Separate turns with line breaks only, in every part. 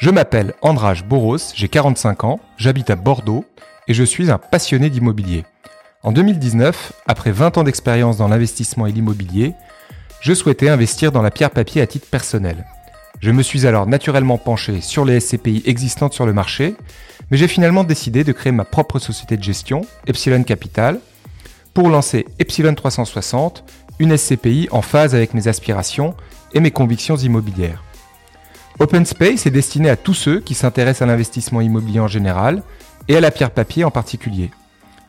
Je m'appelle Andrage Boros, j'ai 45 ans, j'habite à Bordeaux et je suis un passionné d'immobilier. En 2019, après 20 ans d'expérience dans l'investissement et l'immobilier, je souhaitais investir dans la pierre papier à titre personnel. Je me suis alors naturellement penché sur les SCPI existantes sur le marché, mais j'ai finalement décidé de créer ma propre société de gestion, Epsilon Capital, pour lancer Epsilon 360, une SCPI en phase avec mes aspirations et mes convictions immobilières. Open Space est destiné à tous ceux qui s'intéressent à l'investissement immobilier en général et à la pierre papier en particulier.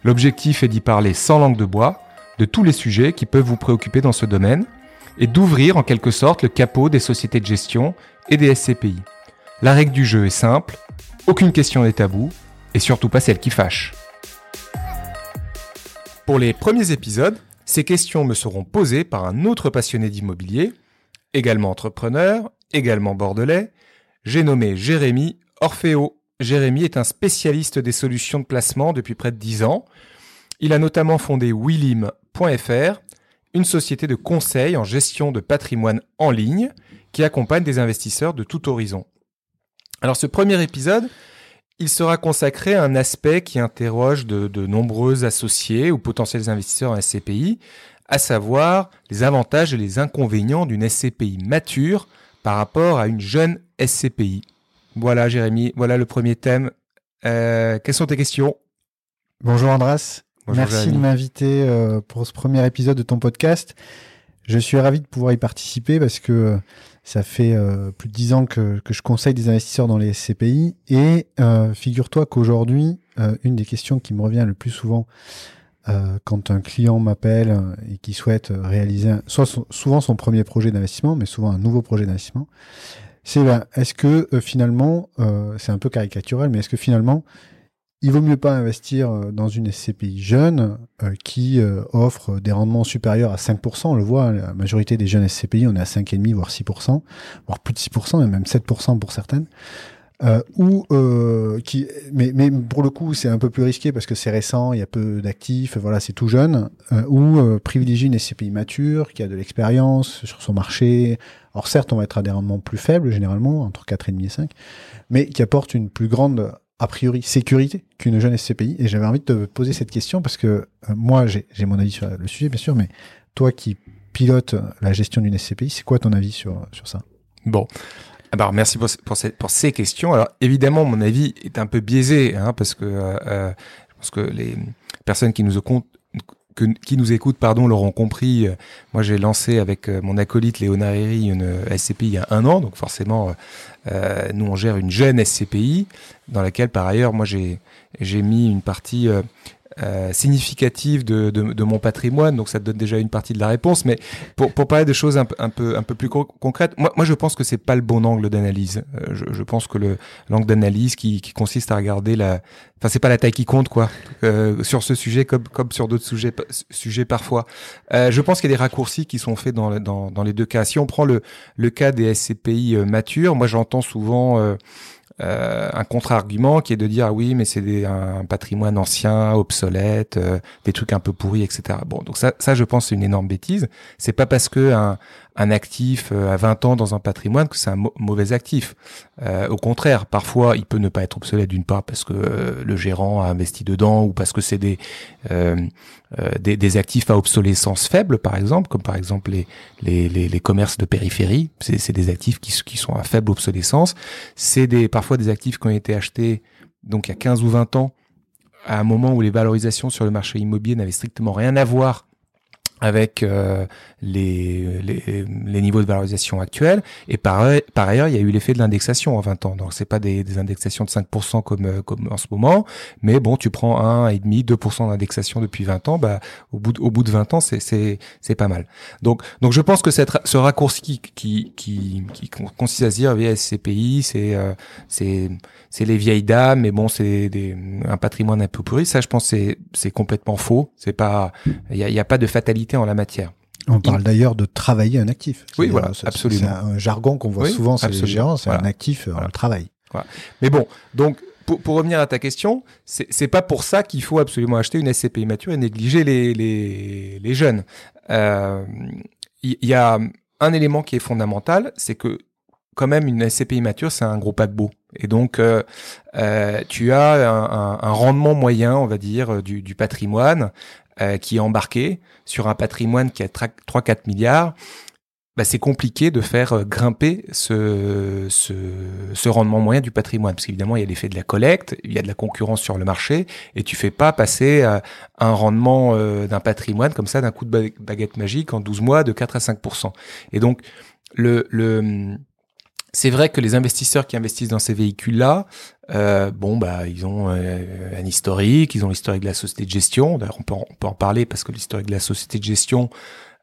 L'objectif est d'y parler sans langue de bois de tous les sujets qui peuvent vous préoccuper dans ce domaine et d'ouvrir en quelque sorte le capot des sociétés de gestion et des SCPI. La règle du jeu est simple, aucune question n'est tabou et surtout pas celle qui fâche. Pour les premiers épisodes, ces questions me seront posées par un autre passionné d'immobilier, également entrepreneur, également bordelais. J'ai nommé Jérémy Orfeo. Jérémy est un spécialiste des solutions de placement depuis près de 10 ans. Il a notamment fondé Willim.fr, une société de conseil en gestion de patrimoine en ligne qui accompagne des investisseurs de tout horizon. Alors ce premier épisode, il sera consacré à un aspect qui interroge de, nombreux associés ou potentiels investisseurs en SCPI, à savoir les avantages et les inconvénients d'une SCPI mature par rapport à une jeune SCPI. Voilà Jérémy, voilà le premier thème. Euh, quelles sont tes questions?
Bonjour Andras, merci de m'inviter euh, pour ce premier épisode de ton podcast. Je suis ravi de pouvoir y participer parce que euh, ça fait plus de dix ans que, que, je conseille des investisseurs dans les SCPI et figure-toi qu'aujourd'hui, une des questions qui me revient le plus souvent euh, quand un client m'appelle et qui souhaite réaliser soit souvent son premier projet d'investissement, mais souvent un nouveau projet d'investissement, c'est ben, est-ce que euh, finalement, euh, c'est un peu caricatural, mais est-ce que finalement, il vaut mieux pas investir dans une SCPI jeune qui offre des rendements supérieurs à 5%, on le voit, hein, la majorité des jeunes SCPI, on est à 5,5 voire 6%, voire plus de 6%, même 7% pour certaines. Euh, ou euh, qui, mais, mais pour le coup, c'est un peu plus risqué parce que c'est récent, il y a peu d'actifs, voilà, c'est tout jeune. Euh, ou euh, privilégier une SCPI mature qui a de l'expérience sur son marché. Alors certes, on va être à des rendements plus faibles généralement, entre 4,5 et 5, mais qui apporte une plus grande a priori sécurité qu'une jeune SCPI. Et j'avais envie de te poser cette question parce que euh, moi, j'ai mon avis sur le sujet, bien sûr, mais toi qui pilotes la gestion d'une SCPI, c'est quoi ton avis sur, sur ça?
Bon, alors ah bah, merci pour, ces, pour, ces, questions. Alors évidemment, mon avis est un peu biaisé, hein, parce que euh, euh je pense que les personnes qui nous qui nous écoutent pardon, l'auront compris. Euh, moi, j'ai lancé avec euh, mon acolyte Herry une SCPI il y a un an, donc forcément, nous on gère une jeune SCPI dans laquelle, par ailleurs, moi j'ai j'ai mis une partie euh, significative de, de, de, mon patrimoine, donc ça donne déjà une partie de la réponse. Mais pour, pour parler de choses un, un peu un peu plus concrètes, moi, moi je pense que c'est pas le bon angle d'analyse. Euh, je, je, pense que le l'angle d'analyse qui, qui consiste à regarder la, enfin c'est pas la taille qui compte quoi, euh, sur ce sujet comme comme sur d'autres sujets sujets parfois. Euh, je pense qu'il y a des raccourcis qui sont faits dans, dans dans les deux cas. Si on prend le le cas des SCPI matures, moi j'entends souvent euh, un contre-argument qui est de dire ah oui mais c'est un patrimoine ancien, obsolète, euh, des trucs un peu pourris, etc. Bon donc ça, ça je pense c'est une énorme bêtise. C'est pas parce que un, un actif euh, à 20 ans dans un patrimoine que c'est un mauvais actif. Euh, au contraire, parfois il peut ne pas être obsolète d'une part parce que euh, le gérant a investi dedans ou parce que c'est des, des, des actifs à obsolescence faible par exemple, comme par exemple les les, les, les commerces de périphérie. C'est des actifs qui, qui sont à faible obsolescence. C'est des parfois des actifs qui ont été achetés donc il y a 15 ou 20 ans à un moment où les valorisations sur le marché immobilier n'avaient strictement rien à voir avec euh, les, les, les, niveaux de valorisation actuels. Et par, par ailleurs, il y a eu l'effet de l'indexation en 20 ans. Donc, c'est pas des, des, indexations de 5% comme, euh, comme en ce moment, mais bon, tu prends 1,5, 2% d'indexation depuis 20 ans, bah, au, bout de, au bout de 20 ans, c'est, pas mal. Donc, donc, je pense que cette, ce raccourci qui, qui, qui, qui consiste à dire, via SCPI, c'est, euh, c'est, les vieilles dames, mais bon, c'est un patrimoine un peu pourri. Ça, je pense, c'est, complètement faux. C'est pas, il y a, y a pas de fatalité en la matière.
On parle d'ailleurs de travailler un actif.
Oui, voilà, absolument.
C'est un jargon qu'on voit souvent chez les gérants, c'est un actif, euh, voilà. on travaille.
Voilà. Mais bon, donc pour, pour, revenir à ta question, c'est pas pour ça qu'il faut absolument acheter une SCPI mature et négliger les, les, les jeunes. Il euh, y, y, a un élément qui est fondamental, c'est que quand même une SCPI mature, c'est un gros paquebot. Et donc, euh, euh, tu as un, un, rendement moyen, on va dire, du, du patrimoine qui est embarqué sur un patrimoine qui a 3-4 milliards bah, c'est compliqué de faire euh, grimper ce, ce, ce, rendement moyen du patrimoine. Parce qu'évidemment, il y a l'effet de la collecte, il y a de la concurrence sur le marché, et tu fais pas passer euh, un rendement euh, d'un patrimoine comme ça d'un coup de baguette magique en 12 mois de 4 à 5 Et donc, le, le, c'est vrai que les investisseurs qui investissent dans ces véhicules-là, euh, bon bah ils ont un historique, ils ont l'historique de la société de gestion. D'ailleurs, on peut, on peut en parler parce que l'historique de la société de gestion,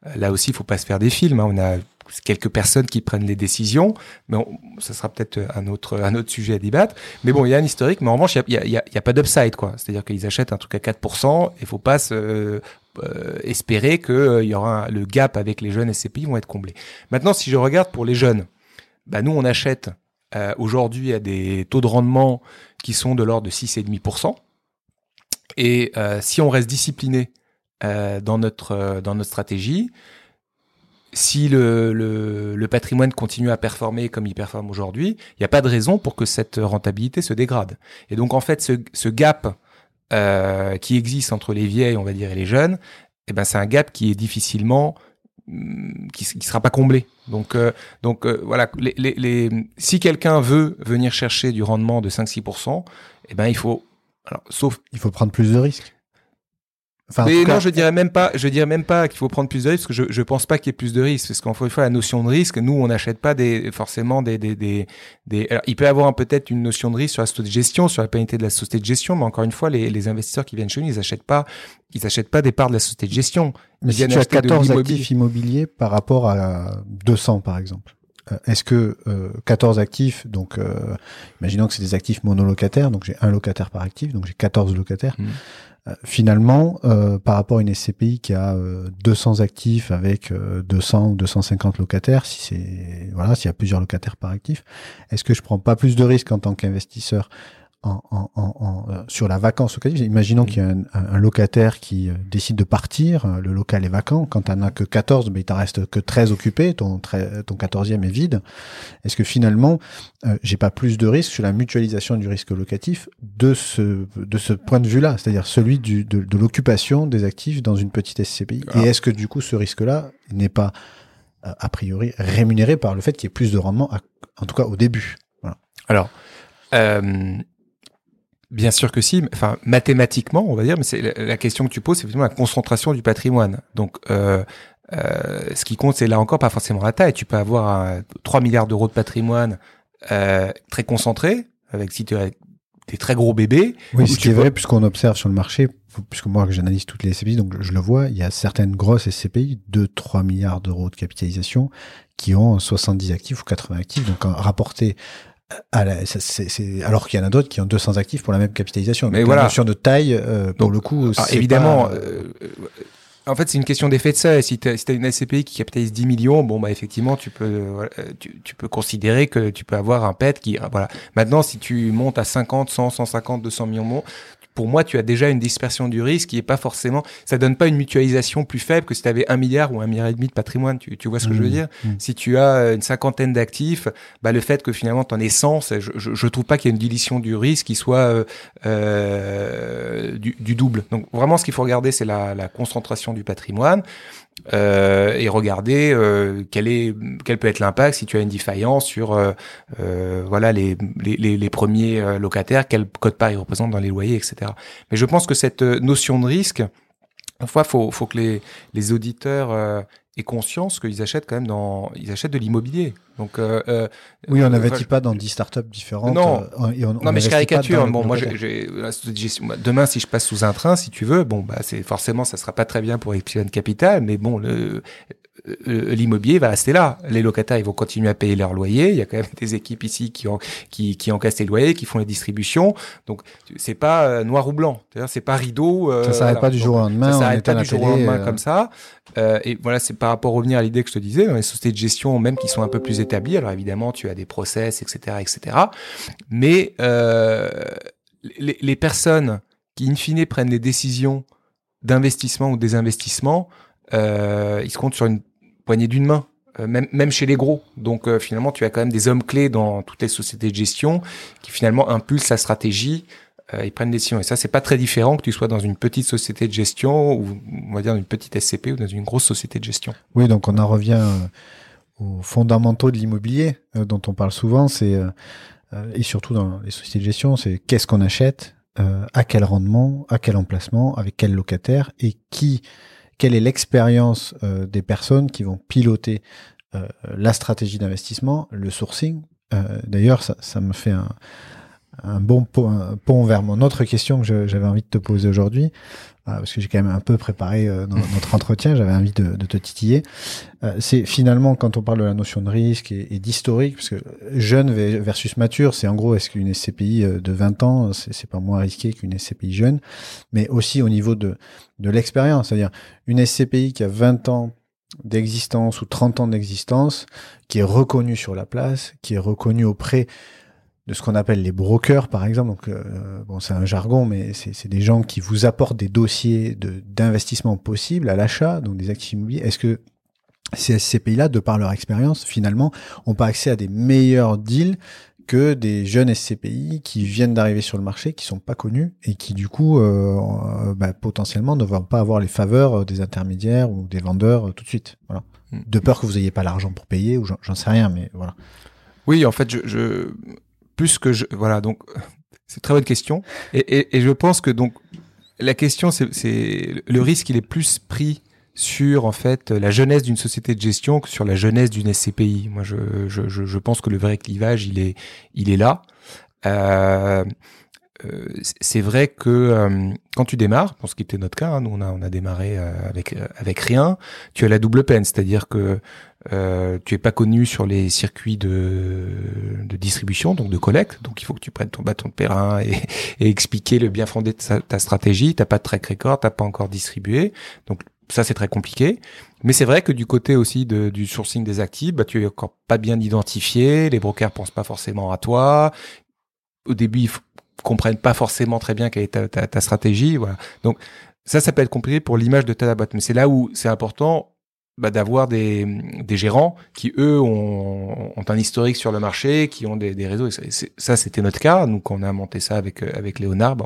euh, là aussi, il faut pas se faire des films. Hein. On a quelques personnes qui prennent les décisions, mais ça sera peut-être un autre un autre sujet à débattre. Mais bon, il y a un historique, mais en revanche, il y a, y, a, y a, pas d'upside, quoi. C'est-à-dire qu'ils achètent un truc à 4%, il faut pas se, euh, espérer que euh, il y aura le gap avec les jeunes SCPI vont être comblés. Maintenant, si je regarde pour les jeunes, bah nous on achète euh, aujourd'hui à des taux de rendement qui sont de l'ordre de 6,5%. Et si on reste discipliné euh, dans notre euh, dans notre stratégie. Si le, le, patrimoine continue à performer comme il performe aujourd'hui, il n'y a pas de raison pour que cette rentabilité se dégrade. Et donc en fait, ce, gap euh, qui existe entre les vieilles, on va dire, et les jeunes, eh ben c'est un gap qui est difficilement qui, qui sera pas comblé. Donc, euh, donc euh, voilà, les, les, les, si quelqu'un veut venir chercher du rendement de 5-6%, eh ben il faut,
alors, sauf, il faut prendre plus de risques
mais non, je dirais même pas, je dirais même pas qu'il faut prendre plus de risques, parce que je, je pense pas qu'il y ait plus de risques, parce qu'encore une fois, la notion de risque, nous, on n'achète pas des, forcément des, des, des, des... Alors, il peut y avoir peut-être une notion de risque sur la société de gestion, sur la pérennité de la société de gestion, mais encore une fois, les, les investisseurs qui viennent chez nous, ils achètent pas, ils achètent pas des parts de la société de gestion.
Mais si tu as 14 actifs immobiliers par rapport à 200, par exemple. Euh, est-ce que euh, 14 actifs, donc euh, imaginons que c'est des actifs monolocataires, donc j'ai un locataire par actif, donc j'ai 14 locataires. Mmh. Euh, finalement, euh, par rapport à une SCPI qui a 200 euh, actifs avec 200 ou 250 locataires, si c'est voilà, s'il y a plusieurs locataires par actif, est-ce que je prends pas plus de risques en tant qu'investisseur en, en, en, euh, sur la vacance locative. Imaginons qu'il y a un, un, locataire qui euh, décide de partir, euh, le local est vacant, quand tu n'en as que 14, mais il t'en reste que 13 occupés, ton, ton 14e est vide. Est-ce que finalement, j'ai pas plus de risque sur la mutualisation du risque locatif de ce, de ce point de vue-là, c'est-à-dire celui du, de, de l'occupation des actifs dans une petite SCPI Et ah. est-ce que du coup ce risque-là n'est pas a priori rémunéré par le fait qu'il y ait plus de rendement, en tout cas au début?
Voilà. Alors, euh, Bien sûr que si, enfin mathématiquement, on va dire, mais c'est la, question que tu poses, c'est effectivement la concentration du patrimoine. Donc, euh, euh, ce qui compte, c'est là encore pas forcément la taille. Tu peux avoir 3 milliards d'euros de patrimoine euh, très concentré, avec si tu as des très gros bébés.
Oui, ce qui est vrai, puisqu'on observe sur le marché, puisque moi j'analyse toutes les SCPI, donc je le vois, il y a certaines grosses SCPI, 2-3 milliards d'euros de capitalisation, qui ont 70 actifs ou 80 actifs, donc rapporté alors qu'il y en a d'autres qui ont 200 actifs pour la même capitalisation.
Mais voilà.
sur de taille, euh, pour le coup,
ah, évidemment. Euh, en fait, c'est une question d'effet de seuil. Si tu as, une SCPI qui capitalise 10 millions, bon bah effectivement, tu peux tu, tu, peux considérer que tu peux avoir un PET qui voilà. Maintenant, si tu montes à 50, 100, 150, 200 millions, pour moi, tu as déjà une dispersion du risque qui est pas forcément, ça donne pas une mutualisation plus faible que si tu avais un milliard ou un milliard et demi de patrimoine. Tu, tu vois ce que je veux mmh. dire? mmh. Si tu as euh, une cinquantaine d'actifs, bah le fait que finalement tu en aies 100, je, je, je trouve pas qu'il y ait une dilution du risque qui soit euh, euh, du, du, double. Donc vraiment, ce qu'il faut regarder, c'est la, la concentration du patrimoine. Euh, et regarder euh, quel est quel peut être l'impact si tu as une défaillance sur euh, euh voilà les, les, les, premiers euh, locataires, quel code part ils représentent dans les loyers, etc. Mais je pense que cette notion de risque, Parfois, faut, faut que les, les auditeurs et conscience qu'ils achètent quand même dans, ils achètent de l'immobilier. Donc, euh, euh
oui, on n'investit pas dans 10 startups différentes.
Non, euh, non, mais je caricature. Bon, moi, j'ai, demain, si je passe sous un train, si tu veux, bon, bah, c'est forcément, ça sera pas très bien pour Epsilon Capital, mais bon, le, euh, l'immobilier va rester là. Les locataires, ils vont continuer à payer leur loyer. Il y a quand même des équipes ici qui, qui, qui encaissent les loyers, qui font les distributions. Donc, c'est pas euh, noir ou blanc. C'est pas rideau.
Euh, ça s'arrête pas du jour au lendemain.
Ça s'arrête pas du jour au lendemain comme ça. Euh, et voilà, c'est par rapport à revenir à l'idée que je te disais, dans les sociétés de gestion, même qui sont un peu plus établies. Alors évidemment, tu as des process, etc., etc. Mais euh, les, les personnes qui, in fine, prennent les décisions d'investissement ou des investissements, euh, ils se comptent sur une poignée d'une main. même, même chez les gros. Donc finalement, tu as quand même des hommes clés dans toutes les sociétés de gestion qui finalement impulsent la stratégie ils prennent des décisions. Et ça, c'est pas très différent que tu sois dans une petite société de gestion ou on va dire une petite SCP ou dans une grosse société de gestion.
Oui, donc on en revient aux fondamentaux de l'immobilier dont on parle souvent. C'est et surtout dans les sociétés de gestion, c'est qu'est-ce qu'on achète, euh, à quel rendement, à quel emplacement, avec quel locataire et qui, quelle est l'expérience euh, des personnes qui vont piloter euh, la stratégie d'investissement, le sourcing. D'ailleurs, ça, ça, me fait un, un bon pont, vers mon autre question que j'avais envie de te poser aujourd'hui, parce que j'ai quand même un peu préparé notre entretien, j'avais envie de, te titiller. c'est finalement quand on parle de la notion de risque et, d'historique, parce que jeune versus mature, c'est en gros est-ce qu'une SCPI de 20 ans, c'est pas moins risqué qu'une SCPI jeune, mais aussi au niveau de, de l'expérience, c'est-à-dire une SCPI qui a 20 ans d'existence ou 30 ans d'existence, qui est reconnue sur la place, qui est reconnue auprès de ce qu'on appelle les brokers, par exemple. Donc, euh, bon, c'est un jargon, mais c'est des gens qui vous apportent des dossiers d'investissement possibles à l'achat, donc des actifs immobiliers. Est-ce que ces, ces pays-là, de par leur expérience, finalement, ont pas accès à des meilleurs deals que des jeunes SCPI qui viennent d'arriver sur le marché, qui sont pas connus et qui du coup euh, euh bah, potentiellement ne vont pas avoir les faveurs des intermédiaires ou des vendeurs tout de suite. Voilà. Hmm. De peur que vous ayez pas l'argent pour payer ou j'en sais rien, mais voilà.
Oui, en fait, je, je plus que je voilà donc c'est une très bonne question et, et, je pense que donc la question c'est le risque il est plus pris sur en fait la jeunesse d'une société de gestion que sur la jeunesse d'une SCPI. Moi je, je, je, pense que le vrai clivage il est il est là. Euh, euh c'est vrai que euh, quand tu démarres, pour ce qui était notre cas, hein, nous on a on a démarré euh, avec avec rien. Tu as la double peine, c'est-à-dire que euh, tu es pas connu sur les circuits de, de, distribution, donc de collecte. Donc il faut que tu prennes ton bâton de pèlerin et, et expliquer le bien fondé de ta stratégie. T'as pas de track record, t'as pas encore distribué. Donc ça c'est très compliqué. Mais c'est vrai que du côté aussi de, du sourcing des actifs, bah, tu es encore pas bien identifié. Les brokers pensent pas forcément à toi. Au début, ils comprennent pas forcément très bien quelle est ta, ta, stratégie. Voilà. Donc ça, ça peut être compliqué pour l'image de ta boîte. Mais c'est là où c'est important bah, d'avoir des, des, gérants qui eux ont, ont, un historique sur le marché, qui ont des, des réseaux. Et ça, c'était notre cas. Nous, quand on a monté ça avec euh, avec Léonard, bah,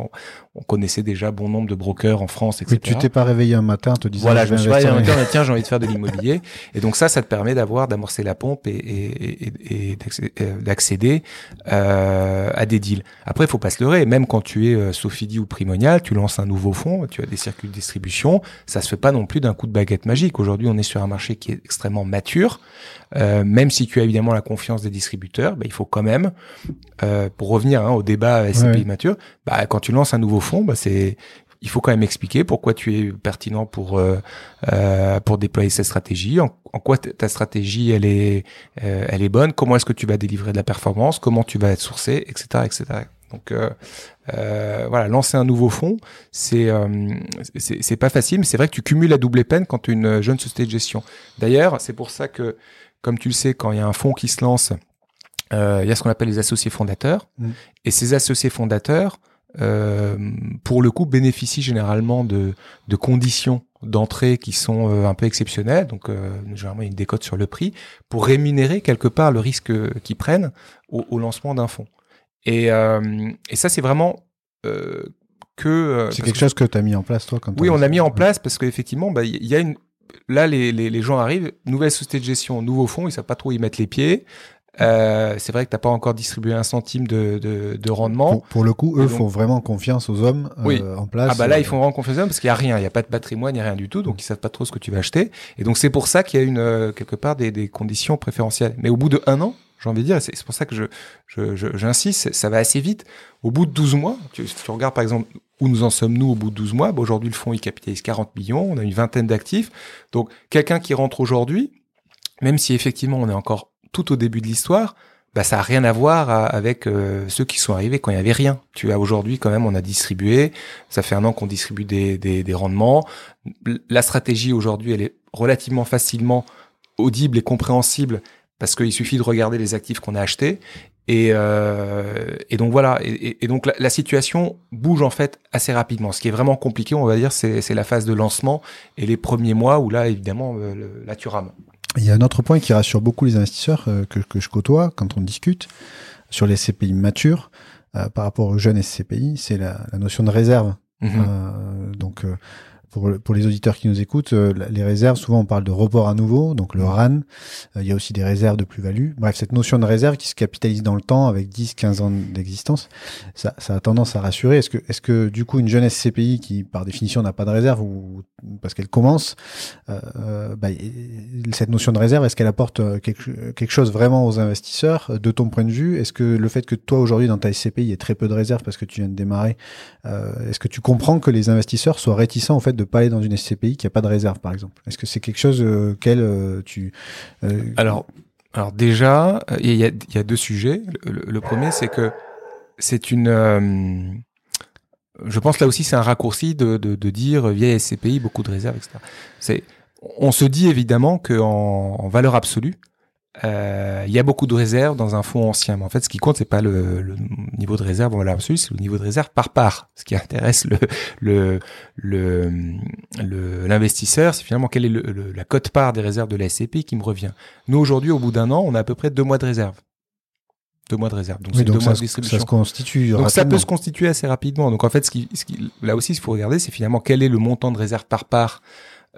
on, connaissait déjà bon nombre de brokers en France, etc.
Mais tu t'es pas réveillé un matin en te disant
voilà, je me suis réveillé un matin, tiens, j'ai envie de faire de l'immobilier. et donc ça, ça te permet d'avoir d'amorcer la pompe et, et, et, et euh, d'accéder euh, à des deals. Après, il faut pas se leurrer. Même quand tu es euh, Sophie ou Primonial, tu lances un nouveau fonds, tu as des circuits de distribution, ça se fait pas non plus d'un coup de baguette magique. Aujourd'hui, on est sur un marché qui est extrêmement mature, euh, même si tu as évidemment la confiance des distributeurs, bah, il faut quand même, euh, pour revenir hein, au débat SCPI mature, bah, quand tu lances un nouveau fonds, bah, c'est il faut quand même expliquer pourquoi tu es pertinent pour euh, euh pour déployer cette stratégie, en, quoi ta stratégie elle est euh, elle est bonne, comment est-ce que tu vas délivrer de la performance, comment tu vas être sourcé, etc., etc. Donc euh, euh, voilà, lancer un nouveau fonds, c'est euh, c'est pas facile, mais c'est vrai que tu cumules la double peine quand tu es une jeune société de gestion. D'ailleurs, c'est pour ça que, comme tu le sais, quand il y a un fonds qui se lance, il y a ce qu'on appelle les associés fondateurs, mmh. et ces associés fondateurs, pour le coup, bénéficient généralement de, de conditions d'entrée qui sont euh, un peu exceptionnelles, donc euh, généralement une décote sur le prix, pour rémunérer quelque part le risque qu'ils prennent au, au lancement d'un fonds. Et, euh, et ça, c'est vraiment euh, que.
Euh, c'est quelque chose que tu as mis en place, toi, quand
Oui, on a mis en place parce qu'effectivement, bah, il y a une. Là, les, les, les, gens arrivent, nouvelle société de gestion, nouveau fonds, ils savent pas trop y mettre les pieds. Euh, c'est vrai que t'as pas encore distribué un centime de, de, de rendement.
Pour, le coup, eux font vraiment confiance aux hommes euh, en place.
Ah bah là, ils font vraiment confiance aux hommes parce qu'il y a rien, il y a pas de patrimoine, il y a rien du tout, donc ils savent pas trop ce que tu vas acheter. Et donc c'est pour ça qu'il y a une quelque part des, des conditions préférentielles. Mais au bout de un an, j'ai envie de dire. C'est pour ça que je, j'insiste, ça va assez vite. Au bout de 12 mois, tu, tu regardes par exemple où nous en sommes nous au bout de 12 mois, bah, aujourd'hui le fonds il capitalise 40 millions, on a une vingtaine d'actifs. Donc quelqu'un qui rentre aujourd'hui, même si effectivement on est encore tout au début de l'histoire, bah ça a rien à voir avec euh, ceux qui sont arrivés quand il y avait rien. Tu as aujourd'hui quand même on a distribué, ça fait un an qu'on distribue des, des rendements. La stratégie aujourd'hui elle est relativement facilement audible et compréhensible parce qu'il suffit de regarder les actifs qu'on a achetés. Et, euh, et donc voilà, et, et donc la, la, situation bouge en fait assez rapidement. Ce qui est vraiment compliqué, on va dire, c'est la phase de lancement et les premiers mois où là, évidemment, euh, là tu rames.
Il y a un autre point qui rassure beaucoup les investisseurs que, que, je côtoie quand on discute sur les SCPI matures par rapport aux jeunes SCPI, c'est la, la, notion de réserve. Mmh. donc pour, les auditeurs qui nous écoutent, euh, les réserves, souvent on parle de report à nouveau, donc le RAN. Euh, il y a aussi des réserves de plus-value. Bref, cette notion de réserve qui se capitalise dans le temps avec 10, 15 ans d'existence, ça, a tendance à rassurer. Est-ce que, est-ce que du coup une jeune SCPI qui par définition n'a pas de réserve ou parce qu'elle commence, euh, euh bah, cette notion de réserve, est-ce qu'elle apporte quelque, quelque chose vraiment aux investisseurs de ton point de vue? Est-ce que le fait que toi aujourd'hui dans ta SCPI il y ait très peu de réserves parce que tu viens de démarrer, est-ce que tu comprends que les investisseurs soient réticents au fait de de pas aller dans une SCPI qui a pas de réserve, par exemple Est-ce que c'est quelque chose euh, auquel euh, tu
euh, Alors, alors déjà, il y a, y a, deux sujets. Le, premier, c'est que c'est une je pense là aussi c'est un raccourci de, de, dire vieille SCPI, beaucoup de réserves, etc. C'est, on se dit évidemment qu'en en valeur absolue, euh, il y a beaucoup de réserves dans un fonds ancien, mais en fait, ce qui compte, c'est pas le, le, niveau de réserve en absolue, c'est le niveau de réserve par part. Ce qui intéresse le le le l'investisseur, c'est finalement quelle est le, la cote part des réserves de la SCPI qui me revient. Nous aujourd'hui, au bout d'un an, on a à peu près deux mois de réserve. Deux mois de réserve.
Donc, c'est deux mois de distribution. Ça se constitue.
Donc ça peut se constituer assez rapidement. Donc en fait, ce qui, ce qui là aussi, il faut regarder, c'est finalement quel est le montant de réserve par part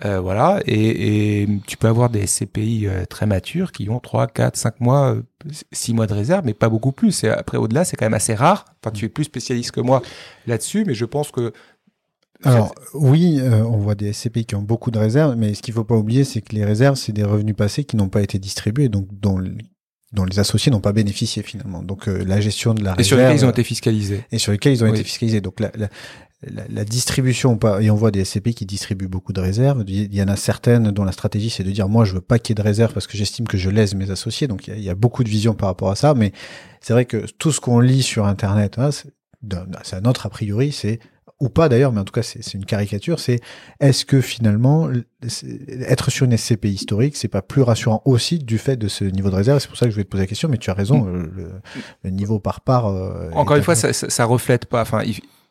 euh, voilà, et, et, tu peux avoir des SCPI euh, très matures qui ont 3, 4, 5 mois, 6 mois de réserve, mais pas beaucoup plus. Et après, au-delà, c'est quand même assez rare. Enfin, tu es plus spécialiste que moi là-dessus, mais je pense que
alors oui, euh, on voit des SCPI qui ont beaucoup de réserves, mais ce qu'il faut pas oublier, c'est que les réserves, c'est des revenus passés qui n'ont pas été distribués, donc dont, dont les associés n'ont pas bénéficié finalement. Donc la gestion de la réserve... Et
sur lesquels ils ont été fiscalisés.
Et sur lesquels ils ont été fiscalisés. Donc la, la, la, distribution, et on voit des SCP qui distribuent beaucoup de réserves. Il y en a certaines dont la stratégie c'est de dire moi je veux pas qu'il y ait de réserves parce que j'estime que je lèse mes associés. Donc il y, a, beaucoup de visions par rapport à ça, mais c'est vrai que tout ce qu'on lit sur Internet, hein, c'est un autre a priori, c'est ou pas d'ailleurs, mais en tout cas c'est une caricature, c'est est-ce que finalement être sur une SCP historique, c'est pas plus rassurant aussi du fait de ce niveau de réserve? C'est pour ça que je vais te poser la question, mais tu as raison, mm. le, niveau par part. Euh,
Encore une fois, ça, ça, reflète pas. Enfin,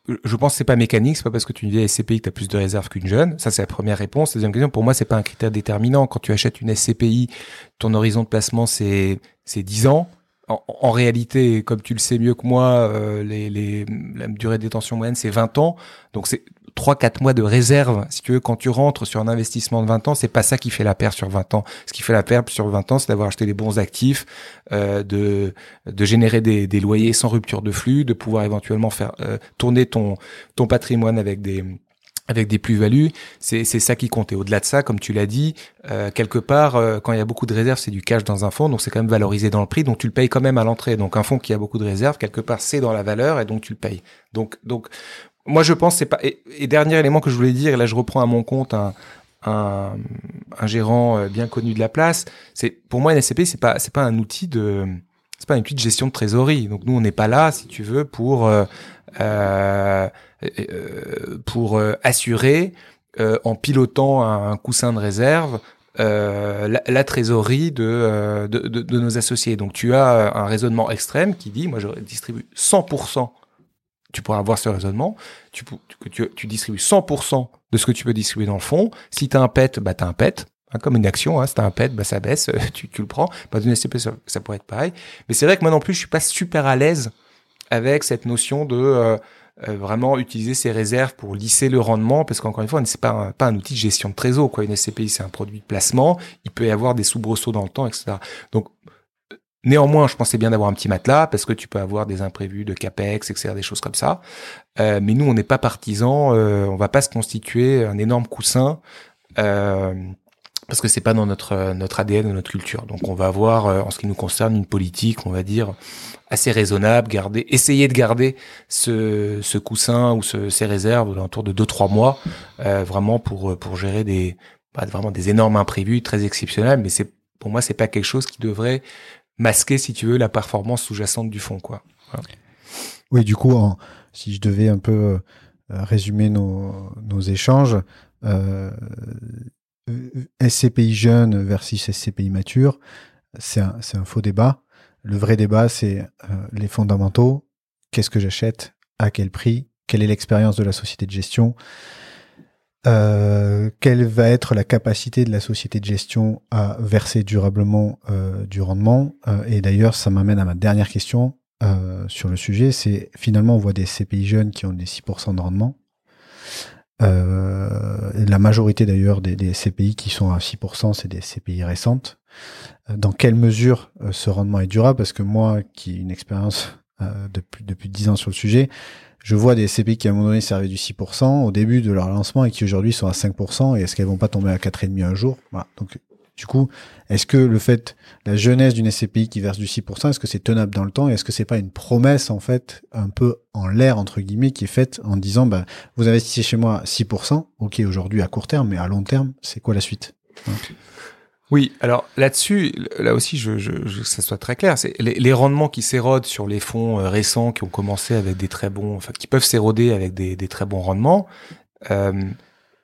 je pense que c'est pas mécanique, c'est pas parce que tu es une vieille SCPI que tu as plus de réserves qu'une jeune. Ça, c'est la première réponse. deuxième question, pour moi, c'est pas un critère déterminant. Quand tu achètes une SCPI, ton horizon de placement, c'est, c'est 10 ans. En, réalité, comme tu le sais mieux que moi, euh, les, les, la durée de détention moyenne, c'est 20 ans. Donc, c'est 3-4 mois de réserve. Si tu veux, quand tu rentres sur un investissement de 20 ans, c'est pas ça qui fait la perte sur 20 ans. Ce qui fait la perte sur 20 ans, c'est d'avoir acheté des bons actifs, euh, de, de générer des, des, loyers sans rupture de flux, de pouvoir éventuellement faire euh, tourner ton, ton patrimoine avec des avec des plus-values, c'est ça qui compte. Et au-delà de ça, comme tu l'as dit, euh, quelque part, euh, quand il y a beaucoup de réserves, c'est du cash dans un fonds, donc c'est quand même valorisé dans le prix, donc tu le payes quand même à l'entrée. Donc un fonds qui a beaucoup de réserves, quelque part, c'est dans la valeur et donc tu le payes. Donc, donc moi, je pense c'est pas. Et, dernier élément que je voulais dire, et là, je reprends à mon compte un, un, un gérant euh, bien connu de la place. C'est pour moi, une SCP, c'est pas c'est pas un outil de c'est pas un outil de gestion de trésorerie. Donc nous, on n'est pas là, si tu veux, pour euh, euh, euh pour assurer en pilotant un coussin de réserve euh, la, trésorerie de, de, de, nos associés. Donc tu as un raisonnement extrême qui dit, moi je distribue 100% tu pourras avoir ce raisonnement, tu, tu, distribues 100% de ce que tu peux distribuer dans le fond. Si tu as un PET, bah, tu as un PET, hein, comme une action. Hein, si tu as un PET, bah, ça baisse, tu, tu le prends. Pas d'une SCP, ça, pourrait être pareil. Mais c'est vrai que moi non plus, je suis pas super à l'aise avec cette notion de euh, euh, vraiment utiliser ses réserves pour lisser le rendement, parce qu'encore une fois, c'est pas pas un outil de gestion de trésor. Quoi. Une SCPI, c'est un produit de placement. Il peut y avoir des soubresauts dans le temps, etc. Donc, Néanmoins, je pensais bien d'avoir un petit matelas parce que tu peux avoir des imprévus de capex, etc., des choses comme ça. Euh, mais nous, on n'est pas partisans. Euh, on va pas se constituer un énorme coussin euh, parce que c'est pas dans notre notre ADN, notre culture. Donc, on va avoir, euh, en ce qui nous concerne, une politique, on va dire assez raisonnable, garder, essayer de garder ce, ce coussin ou ce, ces réserves autour de 2-3 mois, euh, vraiment pour pour gérer des pas vraiment des énormes imprévus très exceptionnels. Mais c'est pour moi, c'est pas quelque chose qui devrait masquer, si tu veux, la performance sous-jacente du fond, quoi.
Oui, du coup, si je devais un peu euh, résumer nos, nos échanges, euh, SCPI jeune versus SCPI mature, c'est un, faux débat. Le vrai débat, c'est euh, les fondamentaux. Qu'est-ce que j'achète? À quel prix? Quelle est l'expérience de la société de gestion? Euh, quelle va être la capacité de la société de gestion à verser durablement euh, du rendement? Euh, Et d'ailleurs, ça m'amène à ma dernière question sur le sujet. C'est finalement, on voit des CPI jeunes qui ont des 6% de rendement. la majorité d'ailleurs des, des, CPI qui sont à 6%, c'est des CPI récentes. dans quelle mesure ce rendement est durable? Parce que moi, qui ai une expérience depuis, depuis 10 ans sur le sujet, je vois des CPI qui à un moment donné servaient du 6% au début de leur lancement et qui aujourd'hui sont à 5% et est-ce qu'elles vont pas tomber à 4,5% un jour? Voilà. Donc du coup, est-ce que le fait, la jeunesse d'une SCPI qui verse du 6%, est-ce que c'est tenable dans le temps et est-ce que c'est pas une promesse en fait un peu en l'air entre guillemets qui est faite en disant bah vous investissez chez moi 6%, ok aujourd'hui à court terme, mais à long terme c'est quoi la suite?
Oui, alors là-dessus, là aussi, je, je, je, que ça soit très clair, c'est les, les, rendements qui s'érodent sur les fonds euh, récents qui ont commencé avec des très bons, enfin qui peuvent s'éroder avec des, des, très bons rendements. Euh,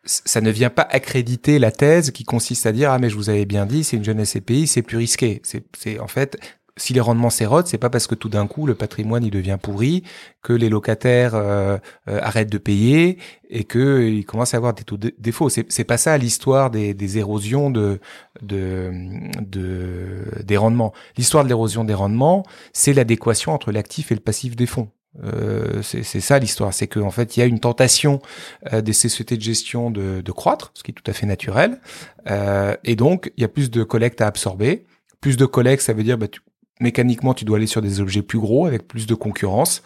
ça ne vient pas accréditer la thèse qui consiste à dire ah mais je vous avais bien dit c'est une jeune SCPI c'est plus risqué c'est en fait si les rendements s'érodent, c'est pas parce que tout d'un coup le patrimoine il devient pourri, que les locataires euh, euh, arrêtent de payer et que euh, ils commencent à avoir des taux de défauts. C'est, c'est pas ça l'histoire des, des érosions de, de, de, des rendements. L'histoire de l'érosion des rendements, c'est l'adéquation entre l'actif et le passif des fonds. Euh, c'est, ça l'histoire, c'est qu'en fait il y a une tentation des sociétés de gestion de, de, croître, ce qui est tout à fait naturel, et donc il y a plus de collecte à absorber. Plus de collecte, ça veut dire bah, tu, mécaniquement, tu dois aller sur des objets plus gros avec plus de concurrence.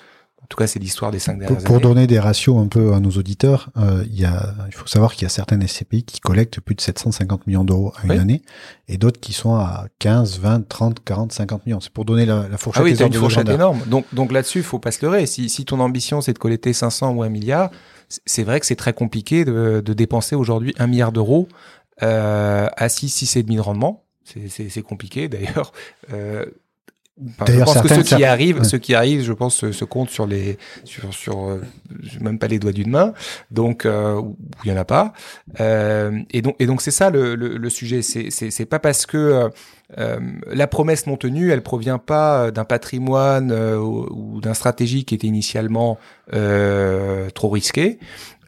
En tout cas, c'est l'histoire des cinq dernières
pour,
années.
Pour donner des ratios un peu à nos auditeurs, euh, il, y a, il faut savoir qu'il y a certaines SCPI qui collectent plus de 750 millions d'euros à une année et d'autres qui sont à 15, 20, 30, 40, 50 millions. C'est pour donner la, la fourchette.
Ah oui, une fourchette énorme. Donc, donc là-dessus, il faut pas se leurrer. Si, si ton ambition, c'est de collecter 500 ou 1 milliard, c'est vrai que c'est très compliqué de, de dépenser aujourd'hui 1 milliard d'euros euh, à 6, 6,5 de rendement. C'est compliqué d'ailleurs. Euh, je pense que ceux qui arrivent, ceux qui arrivent, je pense, se, se comptent sur les, sur, sur, euh, même pas les doigts d'une main, donc euh, il y en a pas. Euh, et donc, et donc c'est ça le, le, le sujet. C'est, c'est, pas parce que euh, la promesse non tenue, elle provient pas d'un patrimoine ou, ou d'un stratégie qui était initialement trop risqué.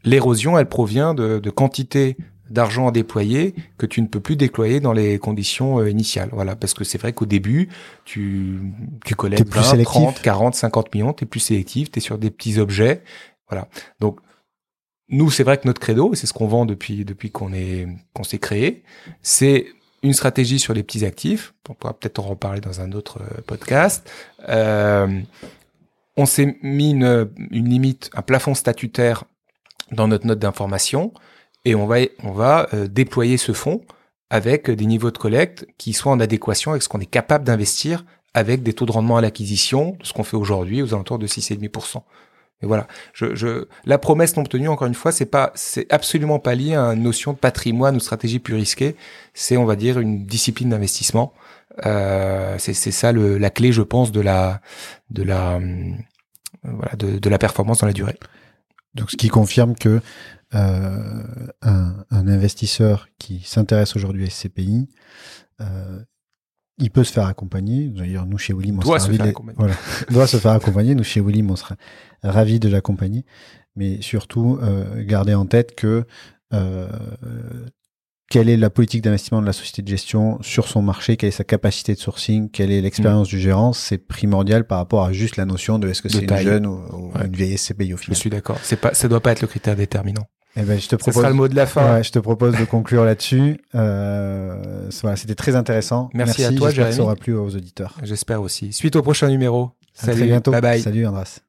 L'érosion, elle provient de, de quantité d'argent à déployer que tu ne peux plus déployer dans les conditions euh, initiales. Voilà, parce que c'est vrai qu'au début, tu, tu collectes 20, 30, 40, 50 millions, tu es plus sélectif, tu es sur des petits objets. Voilà. Donc, nous, c'est vrai que notre credo, c'est ce qu'on vend depuis, depuis qu'on est, qu'on s'est créé, c'est une stratégie sur les petits actifs. On pourra peut-être en reparler dans un autre euh, podcast. Euh, on s'est mis une, une limite, un plafond statutaire dans notre note d'information et on va, on va euh, déployer ce fonds avec des niveaux de collecte qui soient en adéquation avec ce qu'on est capable d'investir avec des taux de rendement à l'acquisition, ce qu'on fait aujourd'hui aux alentours de 6,5%. Et voilà, la promesse non tenue, encore une fois, c'est pas, c'est absolument pas lié à une notion de patrimoine ou stratégie plus risquée. C'est, on va dire, une discipline d'investissement. Euh, c'est, ça la clé, je pense, de la, euh, de la performance dans la durée.
Donc, ce qui confirme que euh, un, un, investisseur qui s'intéresse aujourd'hui à SCPI, euh, il peut se faire accompagner. D'ailleurs, nous chez Willim, on
doit
se,
faire
voilà, doit se faire accompagner. Nous chez Willim, on sera ravis de l'accompagner, mais surtout euh, garder en tête que euh, quelle est la politique d'investissement de la société de gestion sur son marché, quelle est sa capacité de sourcing, quelle est l'expérience mm. du gérant, c'est primordial par rapport à juste la notion de est-ce que c'est une jeune ou, une vieille SCPI au final.
Je suis d'accord. C'est pas, ça doit pas être le critère déterminant.
Eh ben, je te propose.
le mot de la fin.
Ouais, je te propose de conclure là-dessus. Euh, voilà, c'était très intéressant.
Merci, à toi,
J'espère que ça aura plu aux auditeurs.
J'espère aussi. Suite au prochain numéro.
Salut. Très bientôt. Bye bye. Salut, Andras.